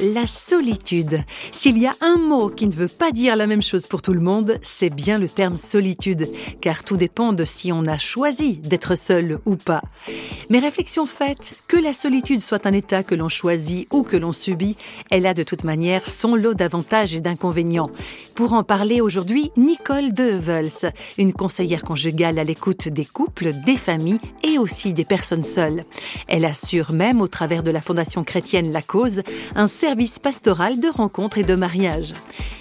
La solitude. S'il y a un mot qui ne veut pas dire la même chose pour tout le monde, c'est bien le terme solitude, car tout dépend de si on a choisi d'être seul ou pas. Mais réflexion faite, que la solitude soit un état que l'on choisit ou que l'on subit, elle a de toute manière son lot d'avantages et d'inconvénients. Pour en parler aujourd'hui, Nicole Devels, une conseillère conjugale à l'écoute des couples, des familles et aussi des personnes seules. Elle assure même, au travers de la Fondation chrétienne La Cause, un pastoral de rencontres et de mariage.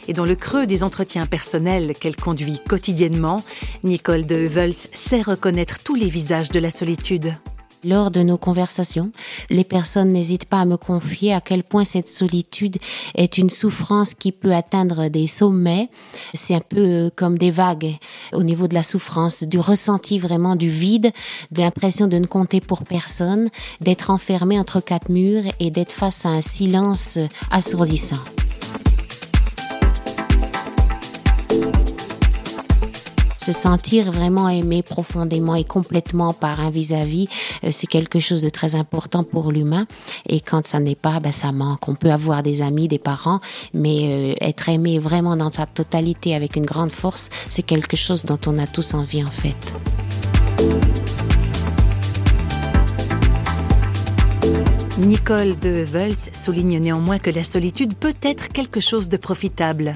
Et dans le creux des entretiens personnels qu'elle conduit quotidiennement, Nicole de sait reconnaître tous les visages de la solitude. Lors de nos conversations, les personnes n'hésitent pas à me confier à quel point cette solitude est une souffrance qui peut atteindre des sommets. C'est un peu comme des vagues au niveau de la souffrance, du ressenti vraiment du vide, de l'impression de ne compter pour personne, d'être enfermé entre quatre murs et d'être face à un silence assourdissant. Se sentir vraiment aimé profondément et complètement par un vis-à-vis, euh, c'est quelque chose de très important pour l'humain. Et quand ça n'est pas, ben, ça manque. On peut avoir des amis, des parents, mais euh, être aimé vraiment dans sa totalité avec une grande force, c'est quelque chose dont on a tous envie en fait. Nicole de Vels souligne néanmoins que la solitude peut être quelque chose de profitable.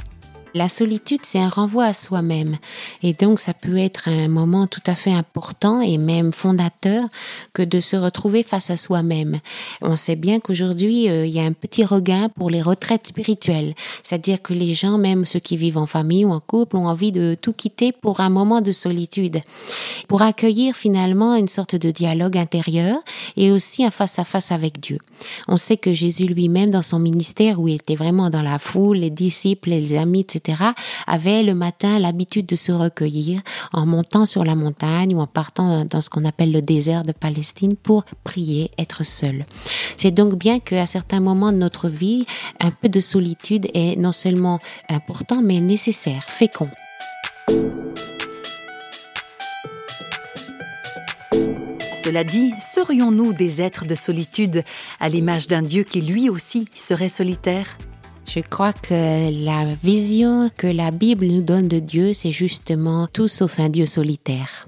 La solitude, c'est un renvoi à soi-même. Et donc, ça peut être un moment tout à fait important et même fondateur que de se retrouver face à soi-même. On sait bien qu'aujourd'hui, euh, il y a un petit regain pour les retraites spirituelles. C'est-à-dire que les gens, même ceux qui vivent en famille ou en couple, ont envie de tout quitter pour un moment de solitude. Pour accueillir finalement une sorte de dialogue intérieur et aussi un face-à-face avec Dieu. On sait que Jésus lui-même, dans son ministère où il était vraiment dans la foule, les disciples, les amis, etc., avaient le matin l'habitude de se recueillir en montant sur la montagne ou en partant dans ce qu'on appelle le désert de Palestine pour prier, être seul. C'est donc bien qu'à certains moments de notre vie, un peu de solitude est non seulement important, mais nécessaire, fécond. Cela dit, serions-nous des êtres de solitude à l'image d'un Dieu qui lui aussi serait solitaire? Je crois que la vision que la Bible nous donne de Dieu, c'est justement tout sauf un Dieu solitaire.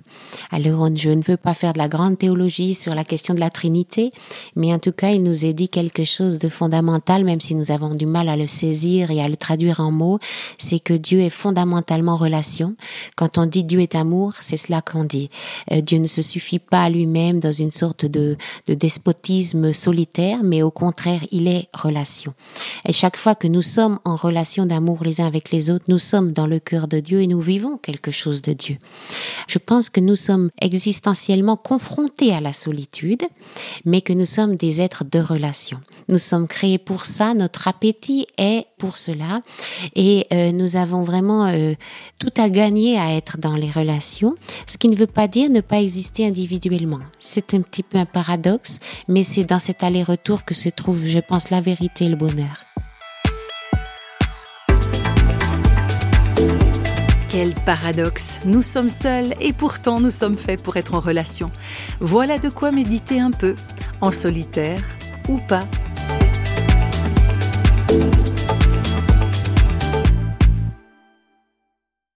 Alors, je ne peux pas faire de la grande théologie sur la question de la Trinité, mais en tout cas, il nous est dit quelque chose de fondamental, même si nous avons du mal à le saisir et à le traduire en mots, c'est que Dieu est fondamentalement relation. Quand on dit Dieu est amour, c'est cela qu'on dit. Euh, Dieu ne se suffit pas à lui-même dans une sorte de, de despotisme solitaire, mais au contraire, il est relation. Et chaque fois que nous sommes en relation d'amour les uns avec les autres, nous sommes dans le cœur de Dieu et nous vivons quelque chose de Dieu. Je pense que nous sommes existentiellement confrontés à la solitude, mais que nous sommes des êtres de relation. Nous sommes créés pour ça, notre appétit est pour cela, et euh, nous avons vraiment euh, tout à gagner à être dans les relations, ce qui ne veut pas dire ne pas exister individuellement. C'est un petit peu un paradoxe, mais c'est dans cet aller-retour que se trouve, je pense, la vérité et le bonheur. Quel paradoxe Nous sommes seuls et pourtant nous sommes faits pour être en relation. Voilà de quoi méditer un peu, en solitaire ou pas.